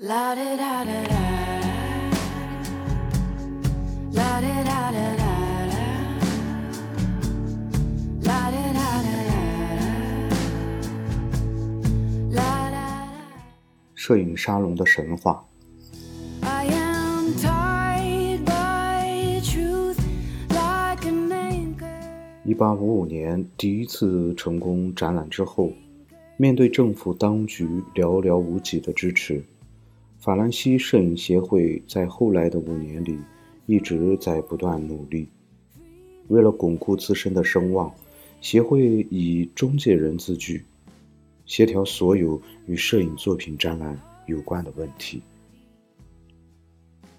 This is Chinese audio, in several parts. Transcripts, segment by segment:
啦哒哒哒哒，啦哒哒哒哒。摄影沙龙的神话。一八五五年第一次成功展览之后，面对政府当局寥寥无几的支持，法兰西摄影协会在后来的五年里一直在不断努力。为了巩固自身的声望，协会以中介人自居，协调所有与摄影作品展览有关的问题。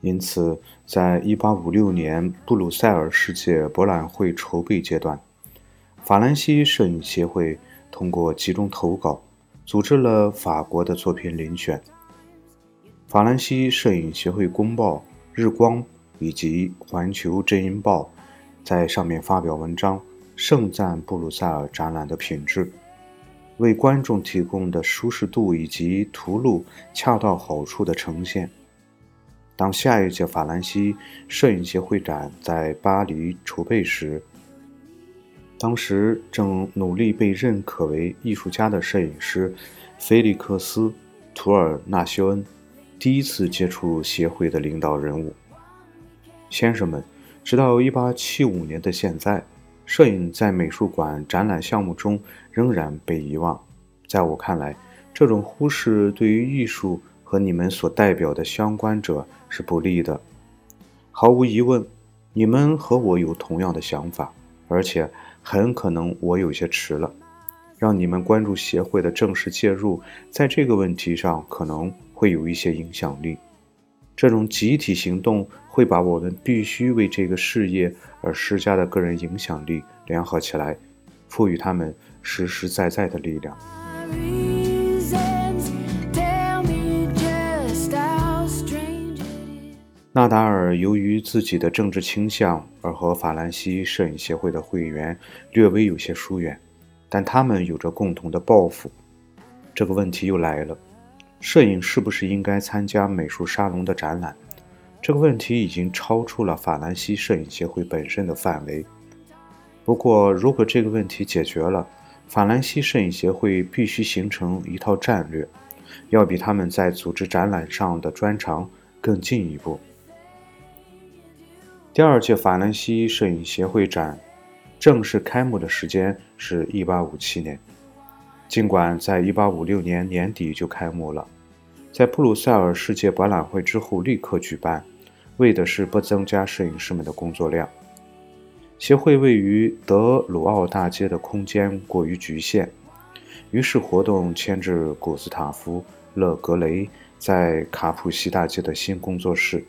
因此，在1856年布鲁塞尔世界博览会筹备阶段，法兰西摄影协会通过集中投稿，组织了法国的作品遴选。法兰西摄影协会公报《日光》以及《环球真音报》在上面发表文章，盛赞布鲁塞尔展览的品质，为观众提供的舒适度以及图录恰到好处的呈现。当下一届法兰西摄影协会展在巴黎筹备时，当时正努力被认可为艺术家的摄影师菲利克斯·图尔纳修恩第一次接触协会的领导人物。先生们，直到1875年的现在，摄影在美术馆展览项目中仍然被遗忘。在我看来，这种忽视对于艺术和你们所代表的相关者是不利的。毫无疑问，你们和我有同样的想法，而且很可能我有些迟了。让你们关注协会的正式介入，在这个问题上可能会有一些影响力。这种集体行动会把我们必须为这个事业而施加的个人影响力联合起来，赋予他们实实在在的力量。My reasons tell me just how strange it is. 纳达尔由于自己的政治倾向而和法兰西摄影协会的会员略微有些疏远，但他们有着共同的抱负。这个问题又来了：摄影是不是应该参加美术沙龙的展览？这个问题已经超出了法兰西摄影协会本身的范围。不过，如果这个问题解决了，法兰西摄影协会必须形成一套战略，要比他们在组织展览上的专长更进一步。第二届法兰西摄影协会展正式开幕的时间是1857年，尽管在1856年年底就开幕了，在布鲁塞尔世界博览会之后立刻举办，为的是不增加摄影师们的工作量。协会位于德鲁奥大街的空间过于局限，于是活动迁至古斯塔夫·勒格雷在卡普西大街的新工作室。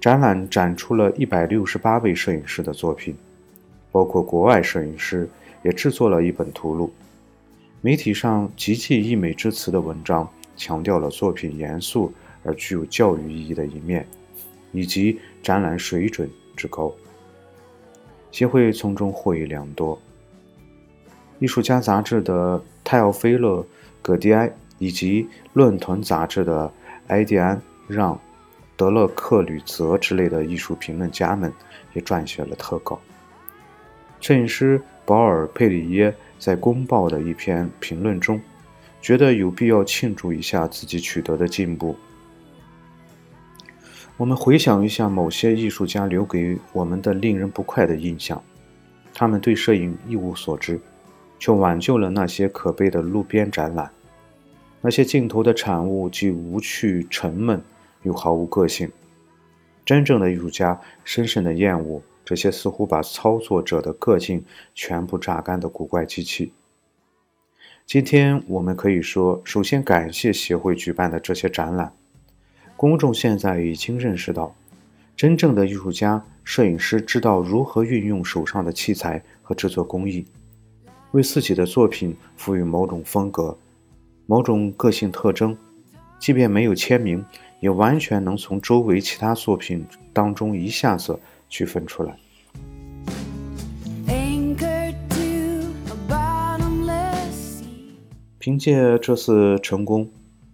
展览展出了一百六十八位摄影师的作品，包括国外摄影师，也制作了一本图录。媒体上极尽溢美之词的文章强调了作品严肃而具有教育意义的一面，以及展览水准之高。协会从中获益良多。艺术家杂志的泰奥菲勒·葛迪埃以及论坛杂志的埃蒂安·让。德勒克吕泽之类的艺术评论家们也撰写了特稿。摄影师保尔·佩里耶在《公报》的一篇评论中，觉得有必要庆祝一下自己取得的进步。我们回想一下某些艺术家留给我们的令人不快的印象：他们对摄影一无所知，却挽救了那些可悲的路边展览。那些镜头的产物既无趣、沉闷。又毫无个性。真正的艺术家深深的厌恶这些似乎把操作者的个性全部榨干的古怪机器。今天我们可以说，首先感谢协会举办的这些展览。公众现在已经认识到，真正的艺术家、摄影师知道如何运用手上的器材和制作工艺，为自己的作品赋予某种风格、某种个性特征，即便没有签名。也完全能从周围其他作品当中一下子区分出来。Anchored to a bottomless 凭借这次成功，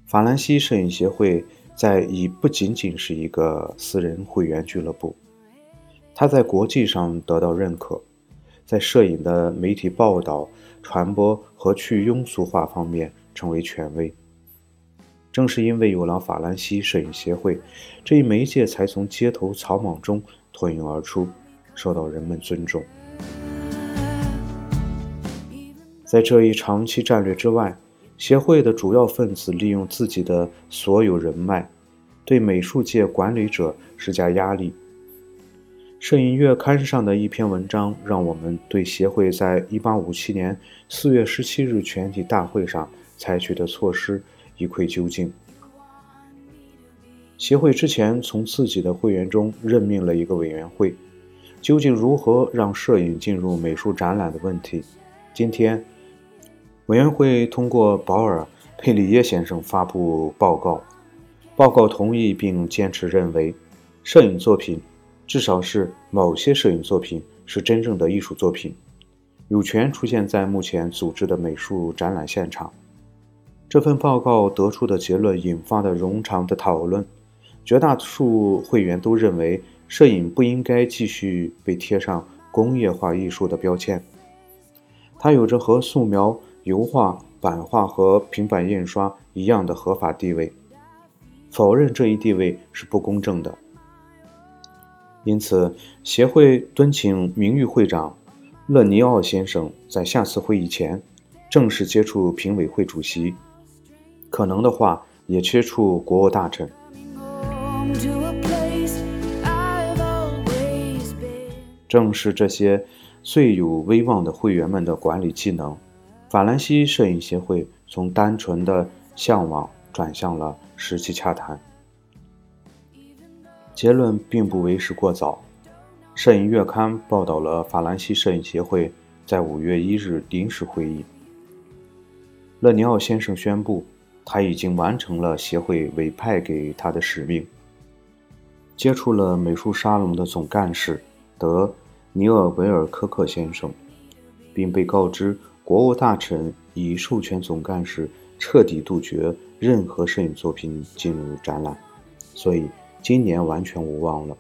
法兰西摄影协会在已不仅仅是一个私人会员俱乐部，它在国际上得到认可，在摄影的媒体报道、传播和去庸俗化方面成为权威。正是因为有了法兰西摄影协会这一媒介，才从街头草莽中脱颖而出，受到人们尊重。在这一长期战略之外，协会的主要分子利用自己的所有人脉，对美术界管理者施加压力。摄影月刊上的一篇文章，让我们对协会在1857年4月17日全体大会上采取的措施。一窥究竟。协会之前从自己的会员中任命了一个委员会，究竟如何让摄影进入美术展览的问题，今天委员会通过保尔·佩里耶先生发布报告。报告同意并坚持认为，摄影作品，至少是某些摄影作品，是真正的艺术作品，有权出现在目前组织的美术展览现场。这份报告得出的结论引发的冗长的讨论，绝大多数会员都认为，摄影不应该继续被贴上工业化艺术的标签。它有着和素描、油画、版画和平板印刷一样的合法地位。否认这一地位是不公正的。因此，协会敦请名誉会长勒尼奥先生在下次会议前正式接触评委会主席。可能的话，也接触国务大臣。正是这些最有威望的会员们的管理技能，法兰西摄影协会从单纯的向往转向了实际洽谈。结论并不为时过早。摄影月刊报道了法兰西摄影协会在五月一日临时会议，勒尼奥先生宣布。他已经完成了协会委派给他的使命，接触了美术沙龙的总干事德尼尔维尔科克先生，并被告知国务大臣已授权总干事彻底杜绝任何摄影作品进入展览，所以今年完全无望了。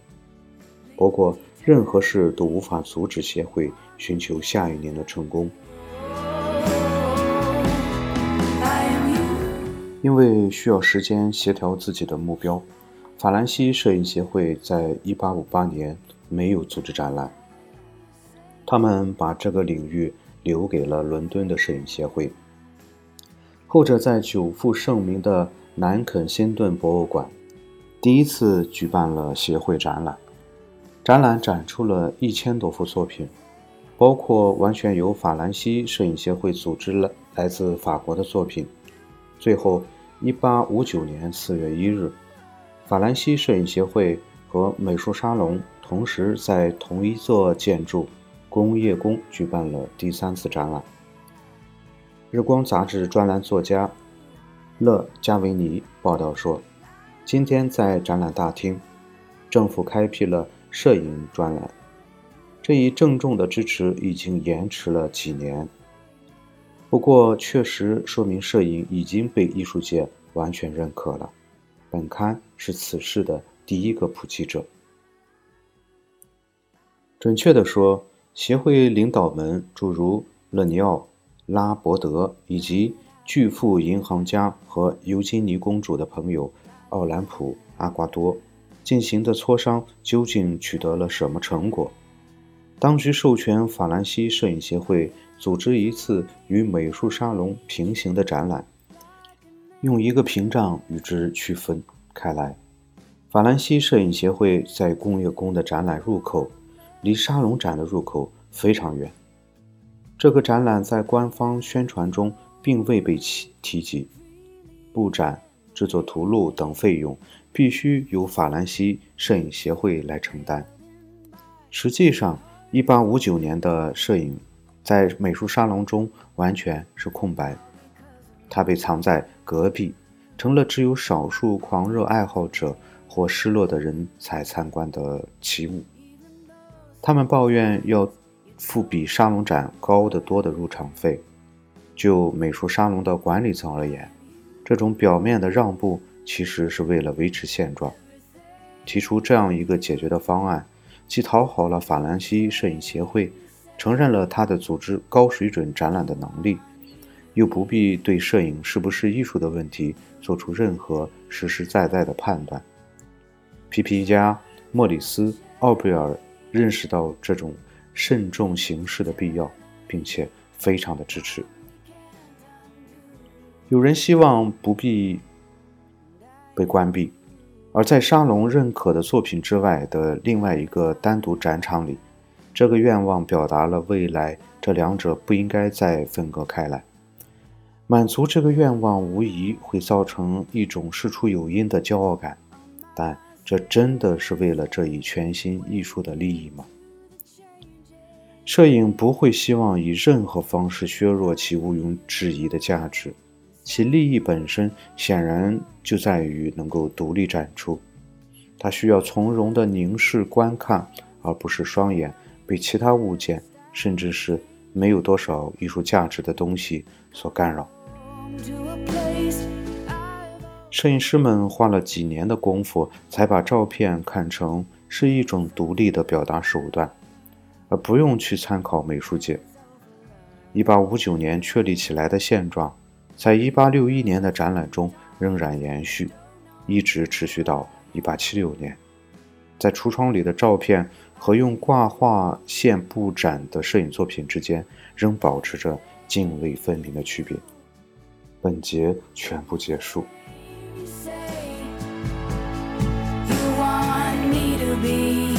不过，任何事都无法阻止协会寻求下一年的成功。因为需要时间协调自己的目标，法兰西摄影协会在1858年没有组织展览。他们把这个领域留给了伦敦的摄影协会，后者在久负盛名的南肯辛顿博物馆第一次举办了协会展览。展览展出了一千多幅作品，包括完全由法兰西摄影协会组织了来自法国的作品。最后。一八五九年四月一日，法兰西摄影协会和美术沙龙同时在同一座建筑——工业宫举办了第三次展览。日光杂志专栏作家勒加维尼报道说：“今天在展览大厅，政府开辟了摄影专栏。这一郑重的支持已经延迟了几年。”不过，确实说明摄影已经被艺术界完全认可了。本刊是此事的第一个普及者。准确地说，协会领导们诸如勒尼奥、拉伯德以及巨富银行家和尤金尼公主的朋友奥兰普·阿瓜多进行的磋商，究竟取得了什么成果？当局授权法兰西摄影协会。组织一次与美术沙龙平行的展览，用一个屏障与之区分开来。法兰西摄影协会在工业宫的展览入口，离沙龙展的入口非常远。这个展览在官方宣传中并未被提提及。布展、制作图录等费用必须由法兰西摄影协会来承担。实际上，1859年的摄影。在美术沙龙中完全是空白，它被藏在隔壁，成了只有少数狂热爱好者或失落的人才参观的奇物。他们抱怨要付比沙龙展高得多的入场费。就美术沙龙的管理层而言，这种表面的让步其实是为了维持现状。提出这样一个解决的方案，既讨好了法兰西摄影协会，承认了他的组织高水准展览的能力，又不必对摄影是不是艺术的问题做出任何实实在在的判断。批评家莫里斯·奥贝尔认识到这种慎重行事的必要，并且非常的支持。有人希望不必被关闭，而在沙龙认可的作品之外的另外一个单独展场里，这个愿望表达了未来这两者不应该再分割开来。满足这个愿望无疑会造成一种事出有因的骄傲感，但这真的是为了这一全新艺术的利益吗？摄影不会希望以任何方式削弱其毋庸置疑的价值。其利益本身显然就在于能够独立展出，它需要从容地凝视观看，而不是双眼被其他物件，甚至是没有多少艺术价值的东西所干扰。摄影师们花了几年的功夫，才把照片看成是一种独立的表达手段，而不用去参考美术界。一八五九年确立起来的现状。在1861年的展览中仍然延续，一直持续到1876年。在橱窗里的照片和用挂画线布展的摄影作品之间，仍保持着泾渭分明的区别。本节全部结束。Be